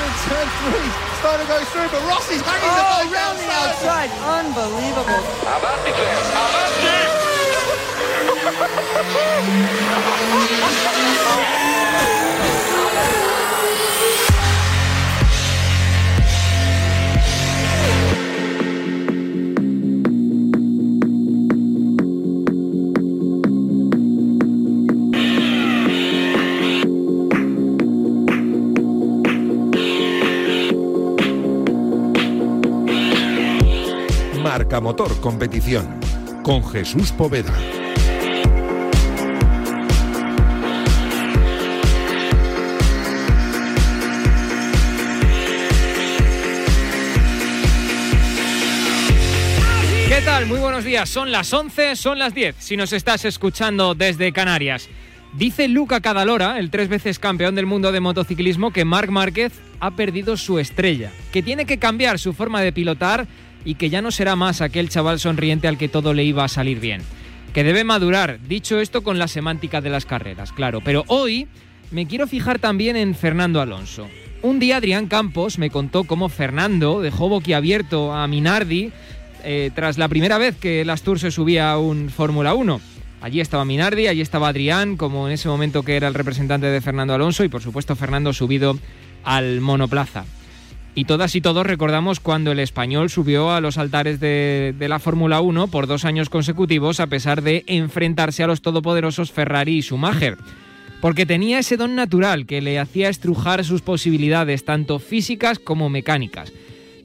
through turn three. Stoner goes through, but Rossi's hanging oh, the outside. the outside. Unbelievable. About to get. About to. Motor Competición con Jesús Poveda. ¿Qué tal? Muy buenos días. Son las 11, son las 10, si nos estás escuchando desde Canarias. Dice Luca Cadalora, el tres veces campeón del mundo de motociclismo, que Marc Márquez ha perdido su estrella, que tiene que cambiar su forma de pilotar y que ya no será más aquel chaval sonriente al que todo le iba a salir bien. Que debe madurar, dicho esto con la semántica de las carreras, claro. Pero hoy me quiero fijar también en Fernando Alonso. Un día Adrián Campos me contó cómo Fernando dejó boquiabierto a Minardi eh, tras la primera vez que el Astur se subía a un Fórmula 1. Allí estaba Minardi, allí estaba Adrián, como en ese momento que era el representante de Fernando Alonso, y por supuesto Fernando subido al monoplaza. Y todas y todos recordamos cuando el español subió a los altares de, la Fórmula 1 por dos años consecutivos a pesar de enfrentarse a los todopoderosos Ferrari y Schumacher. Porque tenía ese don natural que le hacía estrujar sus posibilidades tanto físicas como mecánicas.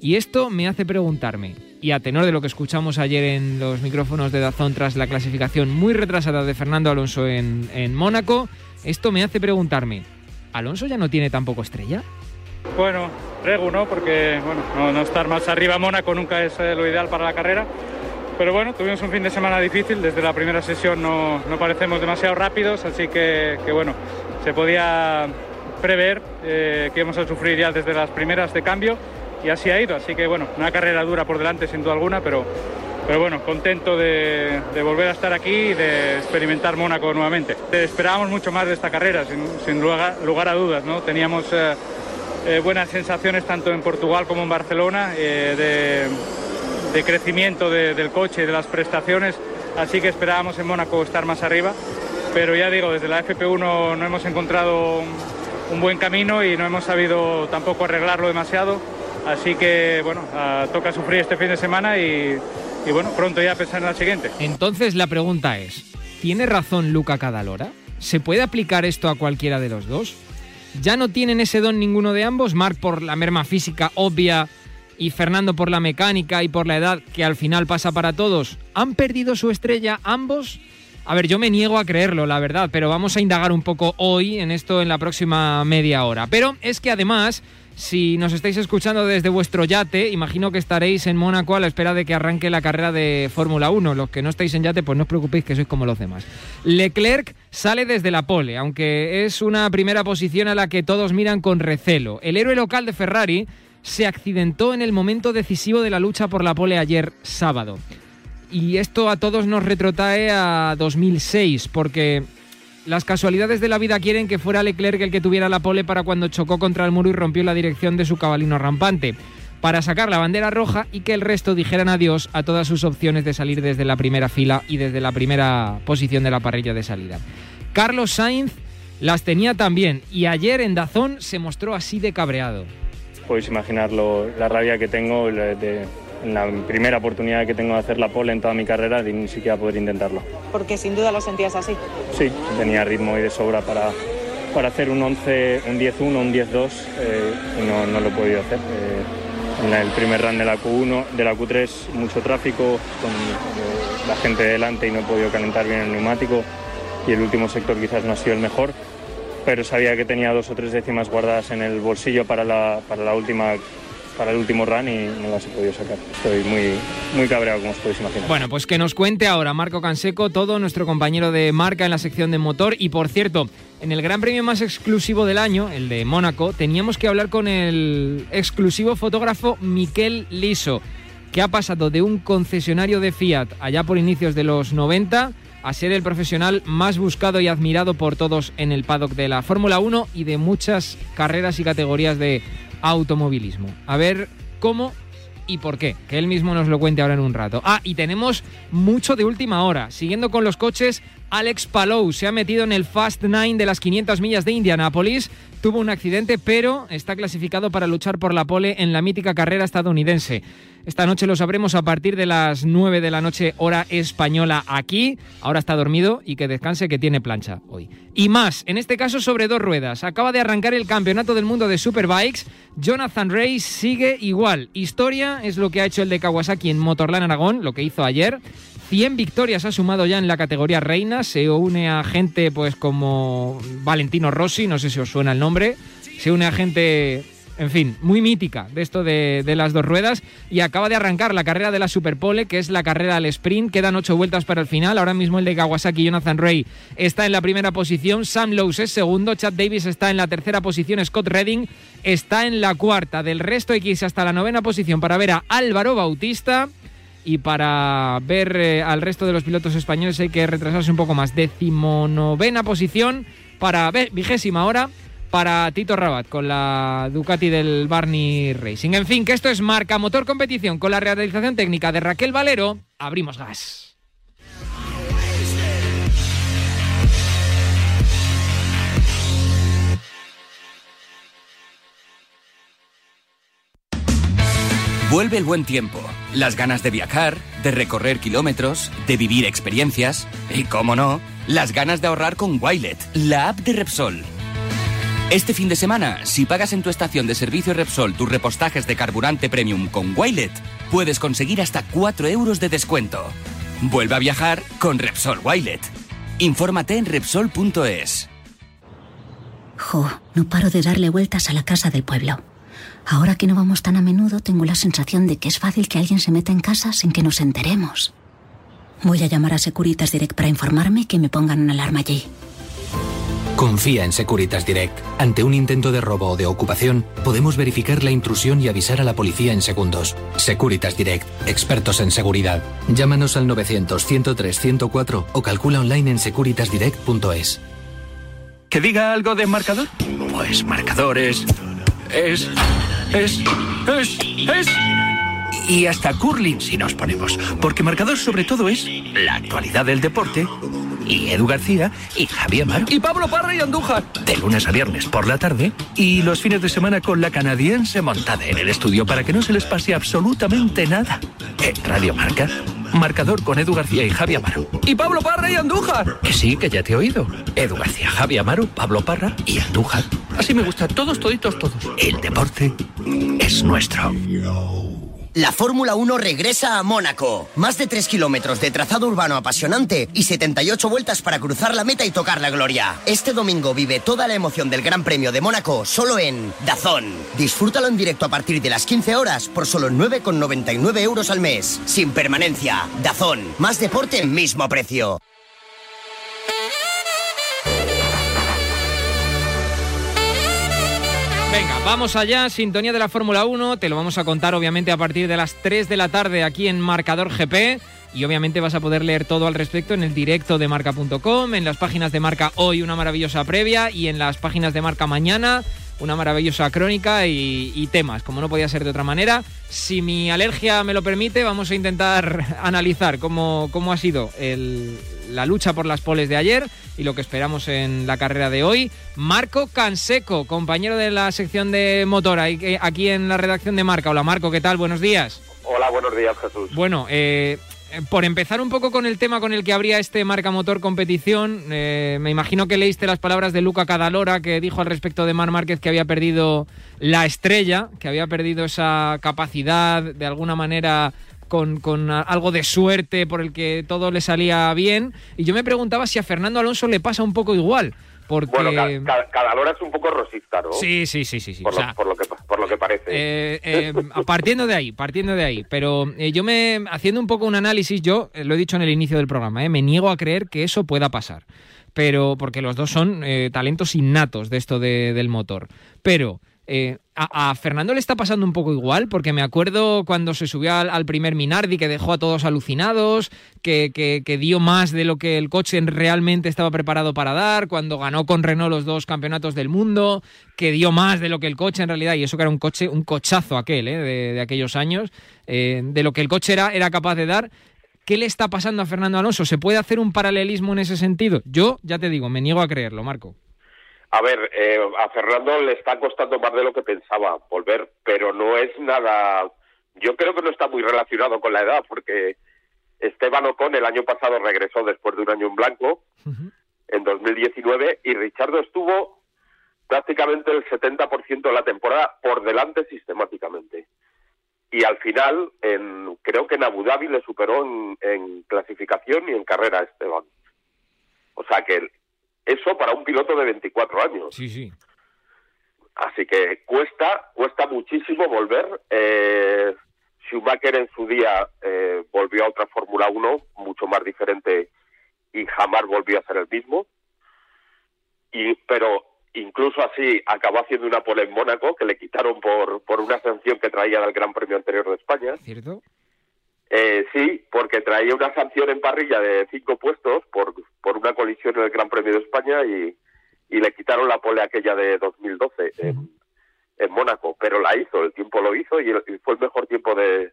Y esto me hace preguntarme, y a tenor de lo que escuchamos ayer en los micrófonos de Dazón tras la clasificación muy retrasada de Fernando Alonso en, en Mónaco, esto me hace preguntarme, ¿Alonso ya no tiene tampoco estrella? Bueno, regu, ¿no? Porque bueno, no, estar más arriba Mónaco nunca es lo ideal para la carrera. Pero bueno, tuvimos un fin de semana difícil. Desde la primera sesión no, no parecemos demasiado rápidos, así que, bueno, se podía prever eh, que íbamos a sufrir ya desde las primeras de cambio y así ha ido. Así que bueno, una carrera dura por delante sin duda alguna, pero, pero bueno, contento de, volver a estar aquí y de experimentar Mónaco nuevamente. Esperábamos mucho más de esta carrera, sin, lugar, a dudas, ¿no? Teníamos eh, eh, buenas sensaciones tanto en Portugal como en Barcelona eh, de, crecimiento de, del coche de las prestaciones, así que esperábamos en Mónaco estar más arriba. Pero ya digo, desde la FP1 no hemos encontrado un, buen camino y no hemos sabido tampoco arreglarlo demasiado. Así que, bueno, toca sufrir este fin de semana y, y, bueno, pronto ya pensar en la siguiente. Entonces la pregunta es, ¿tiene razón Luca Cadalora? ¿Se puede aplicar esto a cualquiera de los dos? ¿Ya no tienen ese don ninguno de ambos? Marc por la merma física obvia y Fernando por la mecánica y por la edad que al final pasa para todos. ¿Han perdido su estrella ambos? A ver, yo me niego a creerlo, la verdad, pero vamos a indagar un poco hoy en esto en la próxima media hora. Pero es que además si nos estáis escuchando desde vuestro yate, imagino que estaréis en Mónaco a la espera de que arranque la carrera de Fórmula 1. Los que no estáis en yate, pues no os preocupéis que sois como los demás. Leclerc sale desde la pole, aunque es una primera posición a la que todos miran con recelo. El héroe local de Ferrari se accidentó en el momento decisivo de la lucha por la pole ayer sábado. Y esto a todos nos retrotrae a 2006, porque las casualidades de la vida quieren que fuera Leclerc el que tuviera la pole para cuando chocó contra el muro y rompió la dirección de su cabalino rampante, para sacar la bandera roja y que el resto dijeran adiós a todas sus opciones de salir desde la primera fila y desde la primera posición de la parrilla de salida. Carlos Sainz las tenía también y ayer en Dazón se mostró así de cabreado. Podéis imaginarlo, la rabia que tengo de, la primera oportunidad que tengo de hacer la pole en toda mi carrera ni siquiera poder intentarlo. Porque sin duda lo sentías así. Sí, tenía ritmo y de sobra para, para hacer un 11, un 10-1, un 10-2 eh, y no, no, lo he podido hacer. Eh, en el primer run de la Q1, de la Q3 mucho tráfico con eh, la gente delante y no he podido calentar bien el neumático y el último sector quizás no ha sido el mejor pero sabía que tenía dos o tres décimas guardadas en el bolsillo para la, para la última para el último run y no las he podido sacar. Estoy muy, muy cabreado, como os podéis imaginar. Bueno, pues que nos cuente ahora Marco Canseco, todo nuestro compañero de marca en la sección de motor. Y por cierto, en el gran premio más exclusivo del año, el de Mónaco, teníamos que hablar con el exclusivo fotógrafo Miquel Liso, que ha pasado de un concesionario de Fiat allá por inicios de los 90 a ser el profesional más buscado y admirado por todos en el paddock de la Fórmula 1 y de muchas carreras y categorías de automovilismo. A ver cómo y por qué, que él mismo nos lo cuente ahora en un rato. Ah, y tenemos mucho de última hora. Siguiendo con los coches, Alex Palou se ha metido en el Fast Nine de las 500 millas de Indianápolis. Tuvo un accidente, pero está clasificado para luchar por la pole en la mítica carrera estadounidense. Esta noche lo sabremos a partir de las 9 de la noche, hora española aquí. Ahora está dormido y que descanse que tiene plancha hoy. Y más, en este caso sobre dos ruedas. Acaba de arrancar el Campeonato del Mundo de Superbikes. Jonathan Rey sigue igual. Historia es lo que ha hecho el de Kawasaki en Motorland Aragón, lo que hizo ayer. 100 victorias ha sumado ya en la categoría reina. Se une a gente pues como Valentino Rossi, no sé si os suena el nombre. Se une a gente, en fin, muy mítica de esto de, de las dos ruedas. Y acaba de arrancar la carrera de la Superpole, que es la carrera al sprint. Quedan ocho vueltas para el final. Ahora mismo el de Kawasaki, Jonathan Ray, está en la primera posición. Sam Lowes es segundo. Chad Davis está en la tercera posición. Scott Redding está en la cuarta. Del resto irse hasta la novena posición para ver a Álvaro Bautista. Y para ver eh, al resto de los pilotos españoles hay que retrasarse un poco más. Decimonovena posición para vigésima hora para Tito Rabat con la Ducati del Barney Racing. En fin, que esto es marca motor competición con la realización técnica de Raquel Valero. Abrimos gas. Vuelve el buen tiempo, las ganas de viajar, de recorrer kilómetros, de vivir experiencias y, cómo no, las ganas de ahorrar con Wilet, la app de Repsol. Este fin de semana, si pagas en tu estación de servicio Repsol tus repostajes de carburante premium con Wilet, puedes conseguir hasta 4 euros de descuento. Vuelve a viajar con Repsol Wilet. Infórmate en Repsol.es. Jo, no paro de darle vueltas a la casa del pueblo. Ahora que no vamos tan a menudo, tengo la sensación de que es fácil que alguien se meta en casa sin que nos enteremos. Voy a llamar a Securitas Direct para informarme y que me pongan una alarma allí. Confía en Securitas Direct. Ante un intento de robo o de ocupación, podemos verificar la intrusión y avisar a la policía en segundos. Securitas Direct, expertos en seguridad. Llámanos al 900-103-104 o calcula online en securitasdirect.es. ¿Que diga algo de marcador? Pues marcador es. Es. Es. Es. Es. Y hasta curling si nos ponemos. Porque marcador sobre todo es la actualidad del deporte. Y Edu García y Javier Amaro. Y Pablo Parra y Andújar. De lunes a viernes por la tarde. Y los fines de semana con la canadiense montada en el estudio para que no se les pase absolutamente nada. En Radio Marca. Marcador con Edu García y Javi Amaro. Y Pablo Parra y Andújar. Que sí, que ya te he oído. Edu García, Javi Amaro, Pablo Parra y Andújar. Así me gusta, todos, toditos, todos. El deporte es nuestro. La Fórmula 1 regresa a Mónaco. Más de 3 kilómetros de trazado urbano apasionante y 78 vueltas para cruzar la meta y tocar la gloria. Este domingo vive toda la emoción del Gran Premio de Mónaco solo en Dazón. Disfrútalo en directo a partir de las 15 horas por solo 9,99 euros al mes. Sin permanencia. Dazón. Más deporte, mismo precio. Venga, vamos allá, sintonía de la Fórmula 1, te lo vamos a contar obviamente a partir de las 3 de la tarde aquí en Marcador GP y obviamente vas a poder leer todo al respecto en el directo de marca.com, en las páginas de Marca hoy una maravillosa previa y en las páginas de Marca mañana una maravillosa crónica y, y temas, como no podía ser de otra manera. Si mi alergia me lo permite, vamos a intentar analizar cómo, cómo ha sido el, la lucha por las poles de ayer y lo que esperamos en la carrera de hoy. Marco Canseco, compañero de la sección de motor, ahí- aquí en la redacción de Marca. Hola Marco, ¿qué tal? Buenos días. Hola, buenos días, Jesús. Bueno, eh, por empezar un poco con el tema con el que habría este Marca Motor competición, eh, me imagino que leíste las palabras de Luca Cadalora que dijo al respecto de Mar Márquez que había perdido la estrella, que había perdido esa capacidad de alguna manera con, algo de suerte por el que todo le salía bien. Y yo me preguntaba si a Fernando Alonso le pasa un poco igual. Porque... Bueno, ca- ca- cada hora es un poco rosista, ¿no? Sí, sí, sí, sí. sí. Por, O lo, sea, por lo que, por lo que parece. eh, eh, partiendo de ahí, partiendo de ahí. Pero eh, yo me, haciendo un poco un análisis, yo lo he dicho en el inicio del programa, me niego a creer que eso pueda pasar. Pero, porque los dos son talentos innatos de esto de- del motor. Pero Eh, a, Fernando le está pasando un poco igual, porque me acuerdo cuando se subió al, primer Minardi que dejó a todos alucinados, que, que, dio más de lo que el coche realmente estaba preparado para dar, cuando ganó con Renault los dos campeonatos del mundo, que dio más de lo que el coche en realidad, y eso que era un coche, un cochazo aquel, eh, de, de, aquellos años, eh, de lo que el coche era, era capaz de dar. ¿Qué le está pasando a Fernando Alonso? ¿Se puede hacer un paralelismo en ese sentido? Yo, ya te digo, me niego a creerlo, Marco. A ver, eh, a Fernando le está costando más de lo que pensaba volver, pero no es nada. Yo creo que no está muy relacionado con la edad, porque Esteban Ocon el año pasado regresó después de un año en blanco, uh -huh. en 2019, y Richardo estuvo prácticamente el 70% de la temporada por delante sistemáticamente. Y al final, en, creo que en Abu Dhabi le superó en, en clasificación y en carrera a Esteban. O sea que eso para un piloto de 24 años. Sí, sí. Así que cuesta, cuesta muchísimo volver. Eh, Schumacher en su día eh, volvió a otra Fórmula 1 mucho más diferente y jamás volvió a ser el mismo. Y, pero incluso así acabó haciendo una pole en Mónaco que le quitaron por, por una sanción que traía del Gran Premio anterior de España. ¿Cierto? Eh, sí, porque traía una sanción en parrilla de cinco puestos por, por una colisión en el Gran Premio de España y, y le quitaron la pole aquella de 2012 sí. en, en, Mónaco, pero la hizo, el tiempo lo hizo y, el, y fue el mejor tiempo de,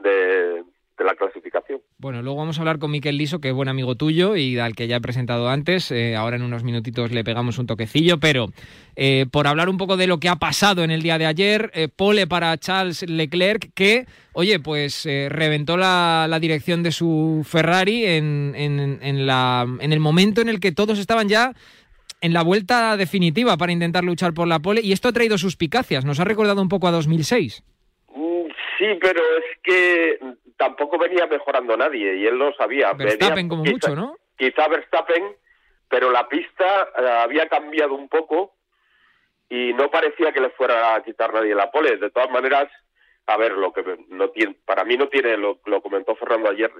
de, de, la clasificación. Bueno, luego vamos a hablar con Miquel Liso, que es buen amigo tuyo y al que ya he presentado antes. Eh, ahora en unos minutitos le pegamos un toquecillo, pero eh, por hablar un poco de lo que ha pasado en el día de ayer, eh, pole para Charles Leclerc, que, oye, pues reventó la, la, dirección de su Ferrari en, en, en, la, en el momento en el que todos estaban ya en la vuelta definitiva para intentar luchar por la pole y esto ha traído suspicacias. Nos ha recordado un poco a 2006. Mm, sí, pero es que tampoco venía mejorando nadie y él lo sabía. Verstappen venía, como quizá, mucho, ¿no? Quizá Verstappen, pero la pista uh, había cambiado un poco y no parecía que le fuera a quitar nadie la pole. De todas maneras, a ver, lo que no tiene, para mí no tiene, lo, lo comentó Fernando ayer,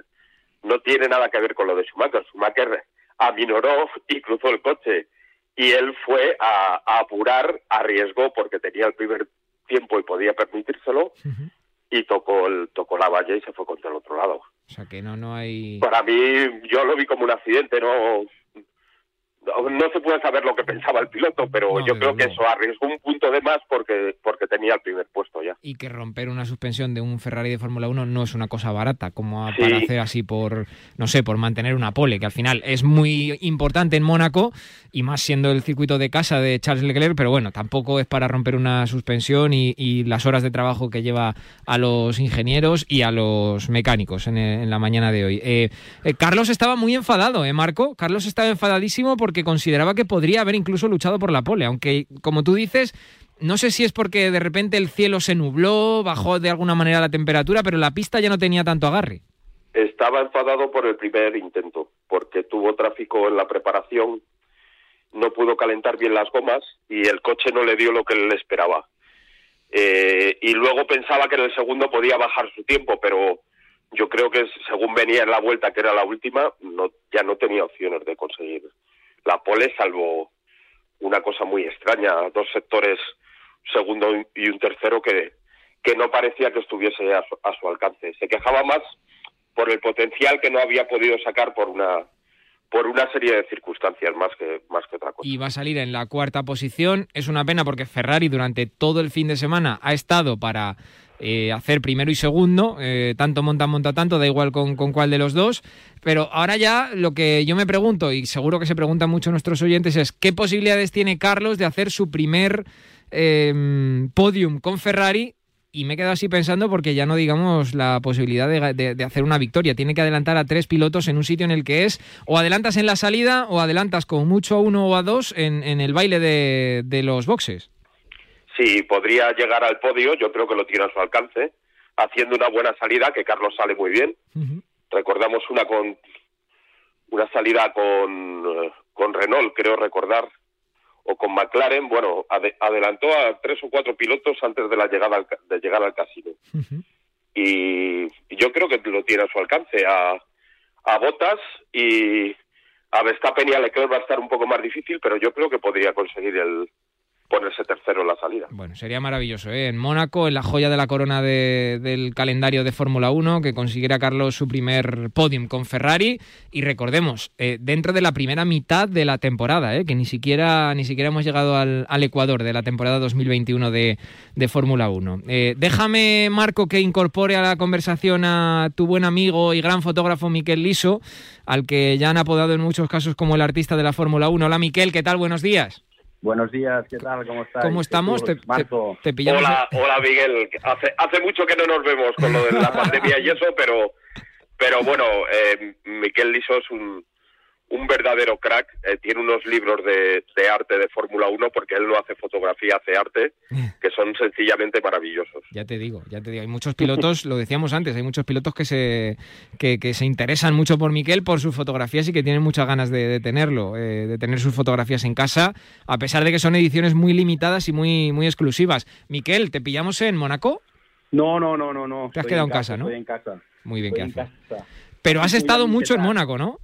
no tiene nada que ver con lo de Schumacher. Schumacher aminoró y cruzó el coche y él fue a, a, apurar, arriesgó porque tenía el primer tiempo y podía permitírselo uh -huh. Y tocó el tocó la valla y se fue contra el otro lado. O sea que no no hay Para mí yo lo vi como un accidente, no no se puede saber lo que pensaba el piloto, pero no, yo creo que eso arriesgó un punto de más porque porque tenía el primer puesto ya. Y que romper una suspensión de un Ferrari de Fórmula 1 no es una cosa barata, como sí. para hacer así por, no sé, por mantener una pole, que al final es muy importante en Mónaco, y más siendo el circuito de casa de Charles Leclerc, pero bueno, tampoco es para romper una suspensión y, y las horas de trabajo que lleva a los ingenieros y a los mecánicos en, en la mañana de hoy. Eh, eh, Carlos estaba muy enfadado, ¿eh, Marco? Carlos estaba enfadadísimo porque porque consideraba que podría haber incluso luchado por la pole, aunque, como tú dices, no sé si es porque de repente el cielo se nubló, bajó de alguna manera la temperatura, pero la pista ya no tenía tanto agarre. Estaba enfadado por el primer intento, porque tuvo tráfico en la preparación, no pudo calentar bien las gomas y el coche no le dio lo que él esperaba. Eh, y luego pensaba que en el segundo podía bajar su tiempo, pero yo creo que según venía en la vuelta, que era la última, no, ya no tenía opciones de conseguir la pole, salvo una cosa muy extraña, dos sectores, segundo y un tercero, que, que no parecía que estuviese a su, a su alcance. Se quejaba más por el potencial que no había podido sacar por una por una serie de circunstancias más que más que otra cosa. Y va a salir en la cuarta posición. Es una pena porque Ferrari durante todo el fin de semana ha estado para eh, hacer primero y segundo, eh, tanto monta, monta tanto, da igual con, con, cuál de los dos, pero ahora ya lo que yo me pregunto, y seguro que se preguntan mucho nuestros oyentes, es qué posibilidades tiene Carlos de hacer su primer eh, podium con Ferrari y me he quedado así pensando porque ya no digamos la posibilidad de, de, de, hacer una victoria. Tiene que adelantar a tres pilotos en un sitio en el que es o adelantas en la salida o adelantas con mucho a uno o a dos en, en el baile de, de los boxes sí, podría llegar al podio, yo creo que lo tiene a su alcance, haciendo una buena salida, que Carlos sale muy bien. Uh -huh. Recordamos una con una salida con, con Renault, creo recordar, o con McLaren, bueno, ad adelantó a tres o cuatro pilotos antes de la llegada al, de llegar al casino. Uh -huh. y, y, yo creo que lo tiene a su alcance, a, a Botas y a Verstappen y a Leclerc va a estar un poco más difícil, pero yo creo que podría conseguir el, ponerse tercero en la salida. Bueno, sería maravilloso, ¿eh? En Mónaco, en la joya de la corona de, del calendario de Fórmula 1, que consiguiera Carlos su primer podium con Ferrari. Y recordemos, eh, dentro de la primera mitad de la temporada, ¿eh? que ni siquiera, ni siquiera hemos llegado al, al Ecuador de la temporada 2021 de, de Fórmula 1. Eh, déjame, Marco, que incorpore a la conversación a tu buen amigo y gran fotógrafo Miquel Liso, al que ya han apodado en muchos casos como el artista de la Fórmula 1. Hola, Miquel, ¿qué tal? Buenos días. Buenos días, ¿qué tal? ¿Cómo estás? ¿Cómo estamos? Te, Marco. te, te pillamos. Hola, hola Miguel. Hace, hace mucho que no nos vemos con lo de la pandemia y eso, pero, pero bueno, eh, Miquel Liso es un, un verdadero crack. Eh, tiene unos libros de, de arte de Fórmula 1 porque él no hace fotografía, hace arte, que son sencillamente maravillosos. Ya te digo, ya te digo. Hay muchos pilotos, lo decíamos antes, hay muchos pilotos que se, que, que se interesan mucho por Miquel, por sus fotografías y que tienen muchas ganas de, de tenerlo, eh, de tener sus fotografías en casa, a pesar de que son ediciones muy limitadas y muy, muy exclusivas. Miquel, ¿te pillamos en Mónaco? No, no, no, no, no. Te has Estoy quedado en casa, ¿no? Estoy en casa. Muy bien, Estoy ¿qué haces? casa. Pero has estado mucho ¿qué en? Mónaco, ¿no?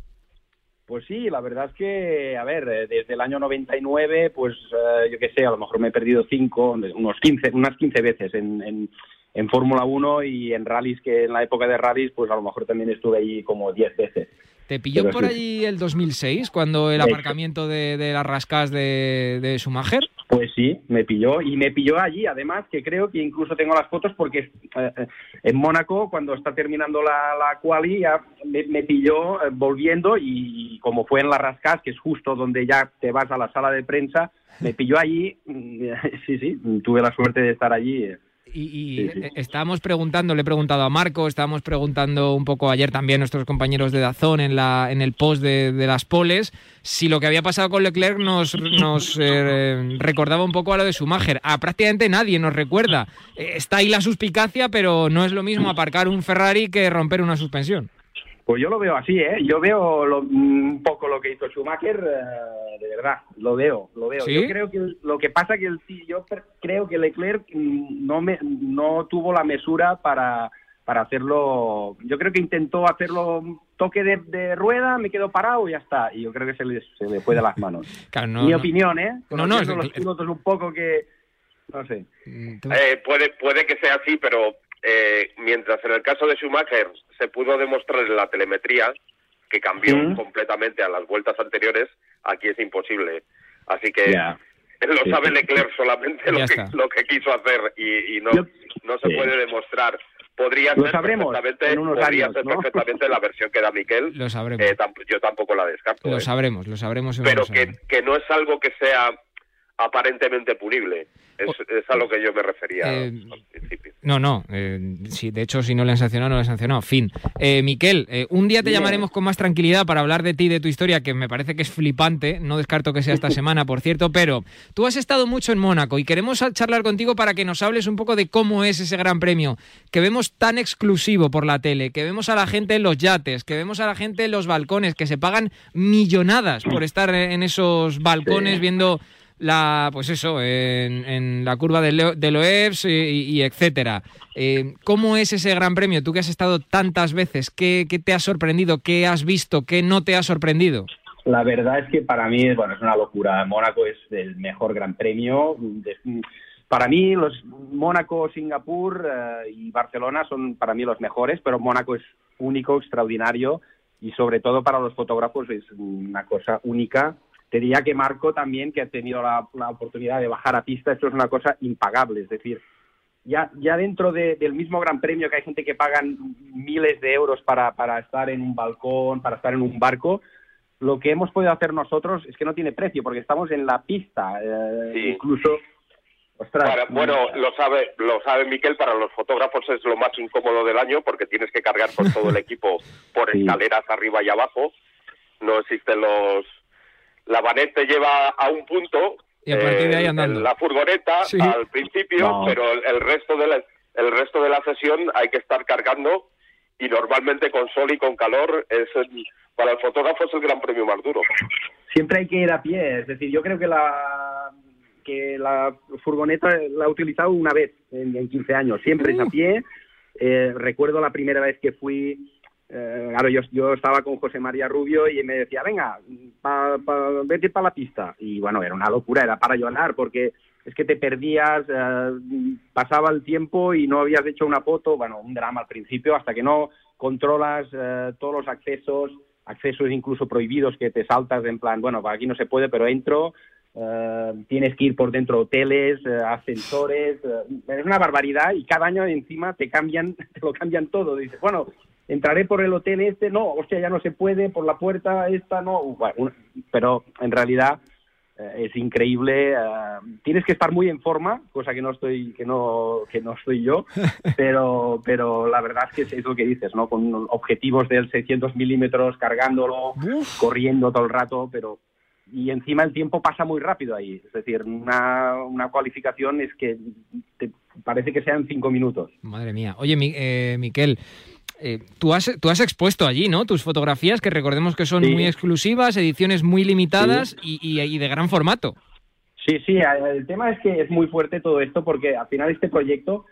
Pues sí, la verdad es que, a ver, eh, desde el año 99, pues eh, yo qué sé, a lo mejor me he perdido cinco, unos 15, unas 15 veces en, en, en Fórmula 1 y en rallies, que en la época de rallies, pues a lo mejor también estuve ahí como 10 veces. ¿Te pilló Pero por sí. allí el 2006, cuando el aparcamiento de, de las rascas de, de Schumacher? Pues sí, me pilló y me pilló allí, además que creo que incluso tengo las fotos porque eh, eh, en Mónaco cuando está terminando la, la quali ya me, me pilló eh, volviendo y, como fue en la Rascas, que es justo donde ya te vas a la sala de prensa, me pilló allí, mm, sí, sí, tuve la suerte de estar allí. eh. Y, y Sí, sí. eh, estábamos preguntando, le he preguntado a Marco, estábamos preguntando un poco ayer también nuestros compañeros de Dazón en, la, en el post de, de las poles, si lo que había pasado con Leclerc nos, nos eh, recordaba un poco a lo de Schumacher. A prácticamente nadie nos recuerda. Eh, está ahí la suspicacia, pero no es lo mismo aparcar un Ferrari que romper una suspensión. Pues yo lo veo así, ¿eh? Yo veo lo- un poco lo que hizo Schumacher, eh, de verdad, lo veo, lo veo. ¿Sí? Yo creo que lo que pasa que el yo creo que Leclerc mm, no me no tuvo la mesura para para hacerlo. Yo creo que intentó hacerlo toque de, de rueda, me quedo parado y ya está. Y yo creo que se le, se le fue de las manos. Claro, no, Mi no. opinión, ¿eh? No, no, es- los pilotos un poco que no sé. Eh, puede, puede que sea así, pero eh, mientras en el caso de Schumacher se pudo demostrar en la telemetría que cambió Mm. completamente a las vueltas anteriores, aquí es imposible. Así que lo Sí. sabe Leclerc solamente lo que, lo que quiso hacer y, y no, Yo- no se Sí. puede demostrar. Podría Lo ser sabremos perfectamente, en unos podría años, ser ¿no? perfectamente la versión que da Miquel. Lo sabremos. Eh, yo tampoco la descarto. Lo eh. sabremos, lo sabremos. en pero unos años. que, que no es algo que sea aparentemente punible. Es, es a lo que yo me refería Eh, al principio. No, no. eh, sí, de hecho, si no le han sancionado, no le han sancionado. Fin. Eh, Miquel, eh, un día te llamaremos con más tranquilidad para hablar de ti y de tu historia, que me parece que es flipante. No descarto que sea esta semana, por cierto, pero tú has estado mucho en Mónaco y queremos a- charlar contigo para que nos hables un poco de cómo es ese gran premio que vemos tan exclusivo por la tele, que vemos a la gente en los yates, que vemos a la gente en los balcones, que se pagan millonadas por estar en esos balcones Sí. viendo la pues eso en, en la curva de, Leo- de Loebs y, y etcétera Eh, ¿cómo es ese gran premio? tú que has estado tantas veces ¿qué, qué te ha sorprendido? ¿qué has visto? ¿qué no te ha sorprendido? La verdad es que para mí bueno, es una locura. Mónaco es el mejor gran premio. Para mí, los Mónaco, Singapur eh, y Barcelona son para mí los mejores, pero Mónaco es único, extraordinario y sobre todo para los fotógrafos es una cosa única. Te diría que Marco también, que ha tenido la, la oportunidad de bajar a pista, esto es una cosa impagable. Es decir, ya, ya dentro de- del mismo Gran Premio, que hay gente que pagan miles de euros para, para estar en un balcón, para estar en un barco, lo que hemos podido hacer nosotros es que no tiene precio, porque estamos en la pista. eh, Sí. Incluso, ostras, Para- bueno, lo sabe, lo sabe Miquel, para los fotógrafos es lo más incómodo del año porque tienes que cargar con todo el equipo por Sí. escaleras arriba y abajo. No existen los... La vanet te lleva a un punto, Y a partir de ahí eh, andando. la furgoneta Sí. al principio, No. pero el, el resto de la, el resto de la sesión hay que estar cargando y normalmente con sol y con calor es el- para el fotógrafo es el gran premio más duro. siempre hay que ir a pie. Es decir, yo creo que la que la furgoneta la he utilizado una vez en, en 15 años. Siempre es a pie. Eh, recuerdo la primera vez que fui, eh, claro, yo, yo estaba con José María Rubio y me decía, venga, pa, pa- vete para la pista. Y bueno, era una locura, era para llorar, porque es que te perdías, eh, pasaba el tiempo y no habías hecho una foto, bueno, un drama al principio, hasta que no controlas eh, todos los accesos, accesos incluso prohibidos que te saltas en plan, bueno, aquí no se puede, pero entro, eh, tienes que ir por dentro de hoteles, eh, ascensores, es una barbaridad y cada año encima te cambian, te lo cambian todo. Dices, bueno, entraré por el hotel este, no, hostia, ya no se puede, por la puerta esta, no, bueno, pero en realidad eh, es increíble. eh, tienes que estar muy en forma, cosa que no estoy, que no, que no estoy yo, pero, pero la verdad es que es, es lo que dices, ¿no? Con objetivos del 600 milímetros cargándolo, corriendo todo el rato, pero y encima el tiempo pasa muy rápido ahí. Es decir, una, una cualificación es que te parece que sean cinco minutos. Madre mía. Oye, Mi- eh, Miquel, eh, tú, has, tú has expuesto allí, ¿no? Tus fotografías, que recordemos que son Sí. muy exclusivas, ediciones muy limitadas y, y- y de gran formato. Sí, sí, el tema es que es muy fuerte todo esto porque al final este proyecto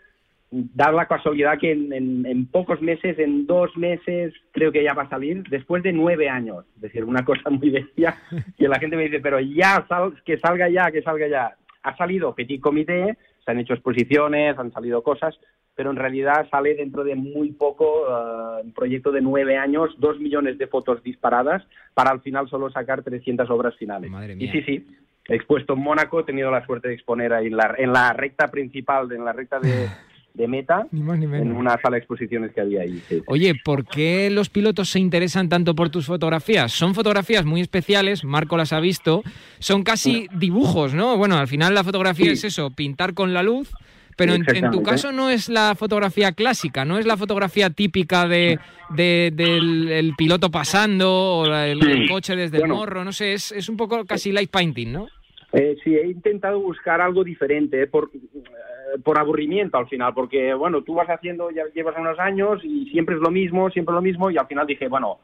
da la casualidad que en, en- en pocos meses, en dos meses, creo que ya va a salir, después de nueve años. Es decir, una cosa muy bestia que la gente me dice, pero ya, sal- que salga ya, que salga ya. Ha salido Petit Comité, se han hecho exposiciones, han salido cosas, pero en realidad sale dentro de muy poco eh, un proyecto de nueve años, dos millones de fotos disparadas, para al final solo sacar 300 obras finales. Y sí, sí, he expuesto en Mónaco, he tenido la suerte de exponer ahí en la, en la recta principal, en la recta de, de meta, Ni más ni en una sala de exposiciones que había ahí. sí. Oye, ¿por qué los pilotos se interesan tanto por tus fotografías? Son fotografías muy especiales, Marco las ha visto, son casi dibujos, ¿no? Bueno, al final la fotografía Sí. es eso, pintar con la luz, pero en, en tu caso no es la fotografía clásica, no es la fotografía típica de, de- del el piloto pasando o el, coche desde Bueno. el morro, no sé, es, es un poco casi light painting, ¿no? Eh, sí, he intentado buscar algo diferente, eh, por, eh, por aburrimiento al final, porque, bueno, tú vas haciendo, ya llevas unos años y siempre es lo mismo, siempre lo mismo, y al final dije, bueno,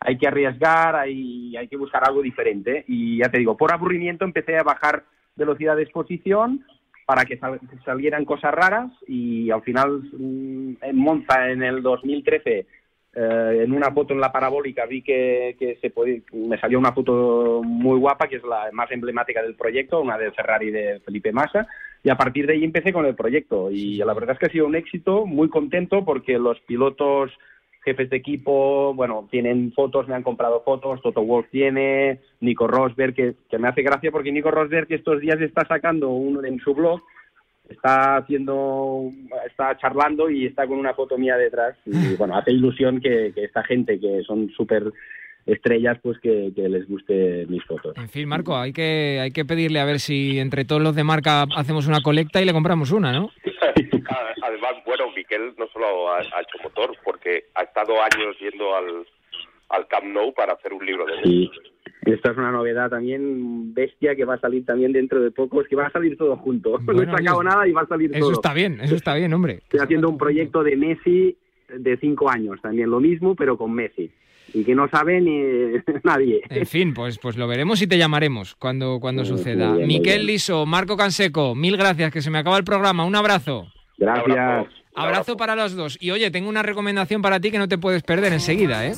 hay que arriesgar, hay, hay que buscar algo diferente. Y ya te digo, por aburrimiento empecé a bajar velocidad de exposición para que sal- salieran cosas raras y al final mm, en Monza en el 2013 eh, en una foto en la parabólica vi que, que se podía- me salió una foto muy guapa, que es la más emblemática del proyecto, una del Ferrari de Felipe Massa, y a partir de ahí empecé con el proyecto. Y la verdad es que ha sido un éxito, muy contento porque los pilotos, jefes de equipo, bueno, tienen fotos, me han comprado fotos, Toto Wolff tiene, Nico Rosberg, que, que me hace gracia porque Nico Rosberg estos días está sacando uno en su blog está haciendo, está charlando y está con una foto mía detrás. Y bueno, hace ilusión que, que esta gente que son súper estrellas, pues que, que les guste mis fotos. En fin, Marco, hay que, hay que pedirle a ver si entre todos los de marca hacemos una colecta y le compramos una, ¿no? Además, bueno, Miquel no solo ha, ha hecho motor, porque ha estado años yendo al, al Camp Nou para hacer un libro de Sí. Esta es una novedad también bestia que va a salir también dentro de poco. Es que va a salir todo junto. no he sacado nada y va a salir Eso todo. está bien, eso está bien, hombre. Estoy haciendo un proyecto de Messi de cinco años, también lo mismo, pero con Messi. Y que no sabe ni nadie. En fin, pues, pues lo veremos y te llamaremos cuando, cuando suceda. bien, Miquel. Liso, Marco Canseco, mil gracias, que se me acaba el programa. Un abrazo. Gracias. Abrazo para los dos. Y oye, tengo una recomendación para ti que no te puedes perder enseguida, ¿eh?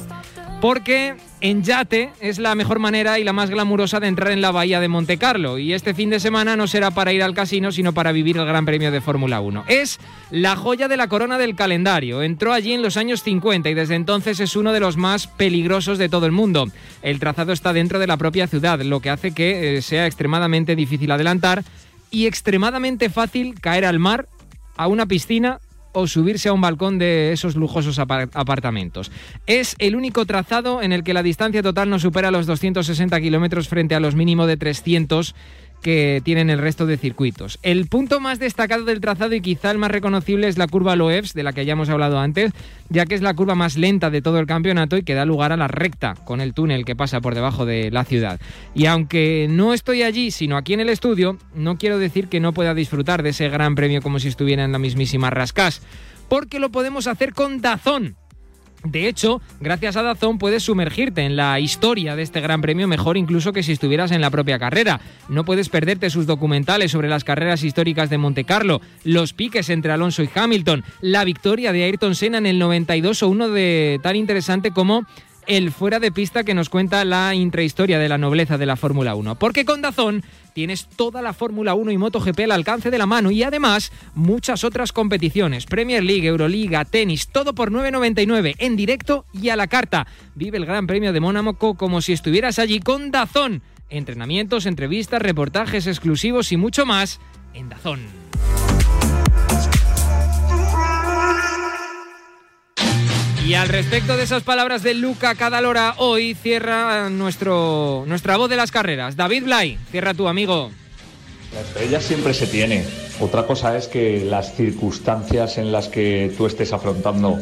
Porque en yate es la mejor manera y la más glamurosa de entrar en la bahía de Monte Carlo. Y este fin de semana no será para ir al casino, sino para vivir el Gran Premio de Fórmula 1. Es la joya de la corona del calendario. Entró allí en los años 50 y desde entonces es uno de los más peligrosos de todo el mundo. El trazado está dentro de la propia ciudad, lo que hace que eh, sea extremadamente difícil adelantar y extremadamente fácil caer al mar, a una piscina o subirse a un balcón de esos lujosos apar- apartamentos. Es el único trazado en el que la distancia total no supera los 260 kilómetros frente a los mínimo de 300 que tienen el resto de circuitos. El punto más destacado del trazado y quizá el más reconocible es la curva Loebs, de la que ya hemos hablado antes, ya que es la curva más lenta de todo el campeonato y que da lugar a la recta con el túnel que pasa por debajo de la ciudad. Y aunque no estoy allí, sino aquí en el estudio, no quiero decir que no pueda disfrutar de ese gran premio como si estuviera en la mismísima Rascás, porque lo podemos hacer con Dazón. De hecho, gracias a Dazón puedes sumergirte en la historia de este Gran Premio mejor incluso que si estuvieras en la propia carrera. No puedes perderte sus documentales sobre las carreras históricas de Monte Carlo, los piques entre Alonso y Hamilton, la victoria de Ayrton Senna en el 92 o uno de tan interesante como el fuera de pista que nos cuenta la intrahistoria de la nobleza de la Fórmula 1. Porque con Dazón tienes toda la Fórmula 1 y MotoGP al alcance de la mano y además muchas otras competiciones, Premier League, Euroliga, tenis, todo por 9.99 en directo y a la carta. Vive el Gran Premio de Mónaco como si estuvieras allí con Dazón. Entrenamientos, entrevistas, reportajes exclusivos y mucho más en Dazón. Y al respecto de esas palabras de Luca Cadalora, hoy cierra nuestro, nuestra voz de las carreras. David Blay, cierra tu amigo. La estrella siempre se tiene. Otra cosa es que las circunstancias en las que tú estés afrontando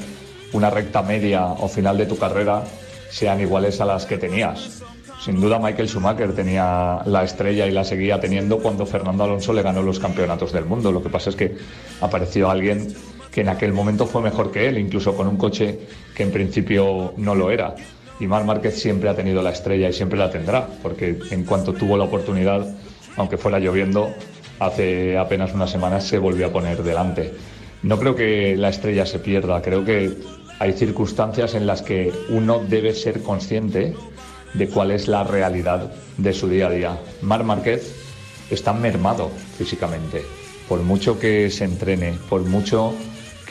una recta media o final de tu carrera sean iguales a las que tenías. Sin duda Michael Schumacher tenía la estrella y la seguía teniendo cuando Fernando Alonso le ganó los campeonatos del mundo. Lo que pasa es que apareció alguien que en aquel momento fue mejor que él, incluso con un coche que en principio no lo era. Y Mar Márquez siempre ha tenido la estrella y siempre la tendrá, porque en cuanto tuvo la oportunidad, aunque fuera lloviendo, hace apenas unas semanas se volvió a poner delante. No creo que la estrella se pierda, creo que hay circunstancias en las que uno debe ser consciente de cuál es la realidad de su día a día. Mar Márquez está mermado físicamente, por mucho que se entrene, por mucho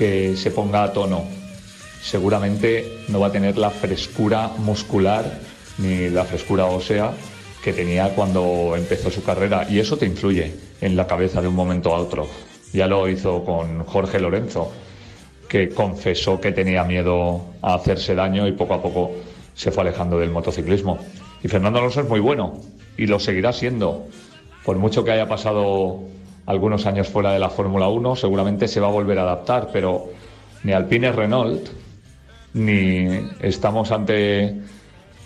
que se ponga a tono. Seguramente no va a tener la frescura muscular ni la frescura ósea que tenía cuando empezó su carrera y eso te influye en la cabeza de un momento a otro. Ya lo hizo con Jorge Lorenzo, que confesó que tenía miedo a hacerse daño y poco a poco se fue alejando del motociclismo. Y Fernando Alonso es muy bueno y lo seguirá siendo. Por mucho que haya pasado algunos años fuera de la Fórmula 1, seguramente se va a volver a adaptar, pero ni Alpine Renault, ni estamos ante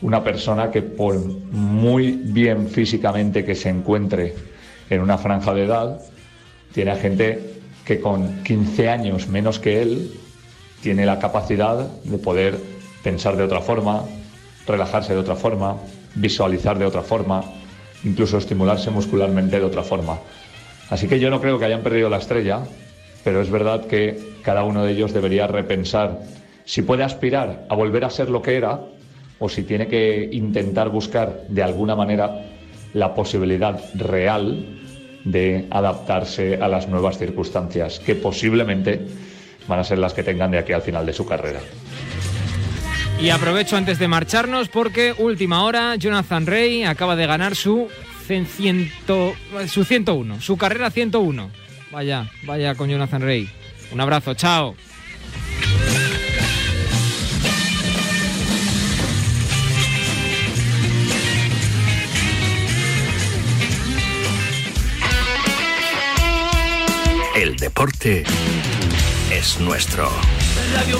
una persona que por muy bien físicamente que se encuentre en una franja de edad, tiene a gente que con 15 años menos que él tiene la capacidad de poder pensar de otra forma, relajarse de otra forma, visualizar de otra forma, incluso estimularse muscularmente de otra forma. Así que yo no creo que hayan perdido la estrella, pero es verdad que cada uno de ellos debería repensar si puede aspirar a volver a ser lo que era o si tiene que intentar buscar de alguna manera la posibilidad real de adaptarse a las nuevas circunstancias, que posiblemente van a ser las que tengan de aquí al final de su carrera. Y aprovecho antes de marcharnos porque última hora, Jonathan Rey acaba de ganar su, ciento, su 101, su carrera 101. Vaya, vaya con Jonathan Rey. Un abrazo, chao. El deporte es nuestro. Radio.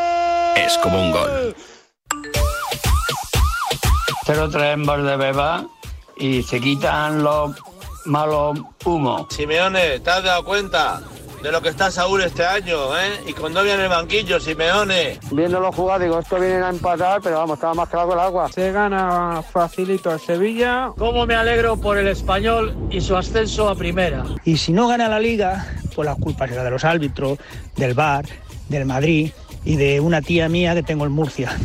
es como un gol. Pero traen de beba y se quitan los malos humos. Simeone, ¿te has dado cuenta de lo que está Saúl este año, eh? Y cuando viene el banquillo, Simeone. Viéndolo jugar, digo, esto vienen a empatar, pero vamos, estaba más claro que el agua. Se gana facilito el Sevilla. Cómo me alegro por el español y su ascenso a primera. Y si no gana la liga, pues la culpa será de los árbitros, del VAR, del Madrid y de una tía mía que tengo en Murcia.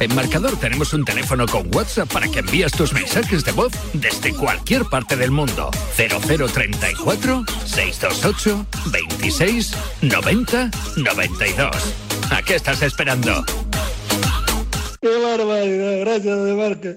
En Marcador tenemos un teléfono con WhatsApp para que envíes tus mensajes de voz desde cualquier parte del mundo. 0034 628 26 90 92. ¿A qué estás esperando? ¡Qué barbaridad! Gracias, de Marca.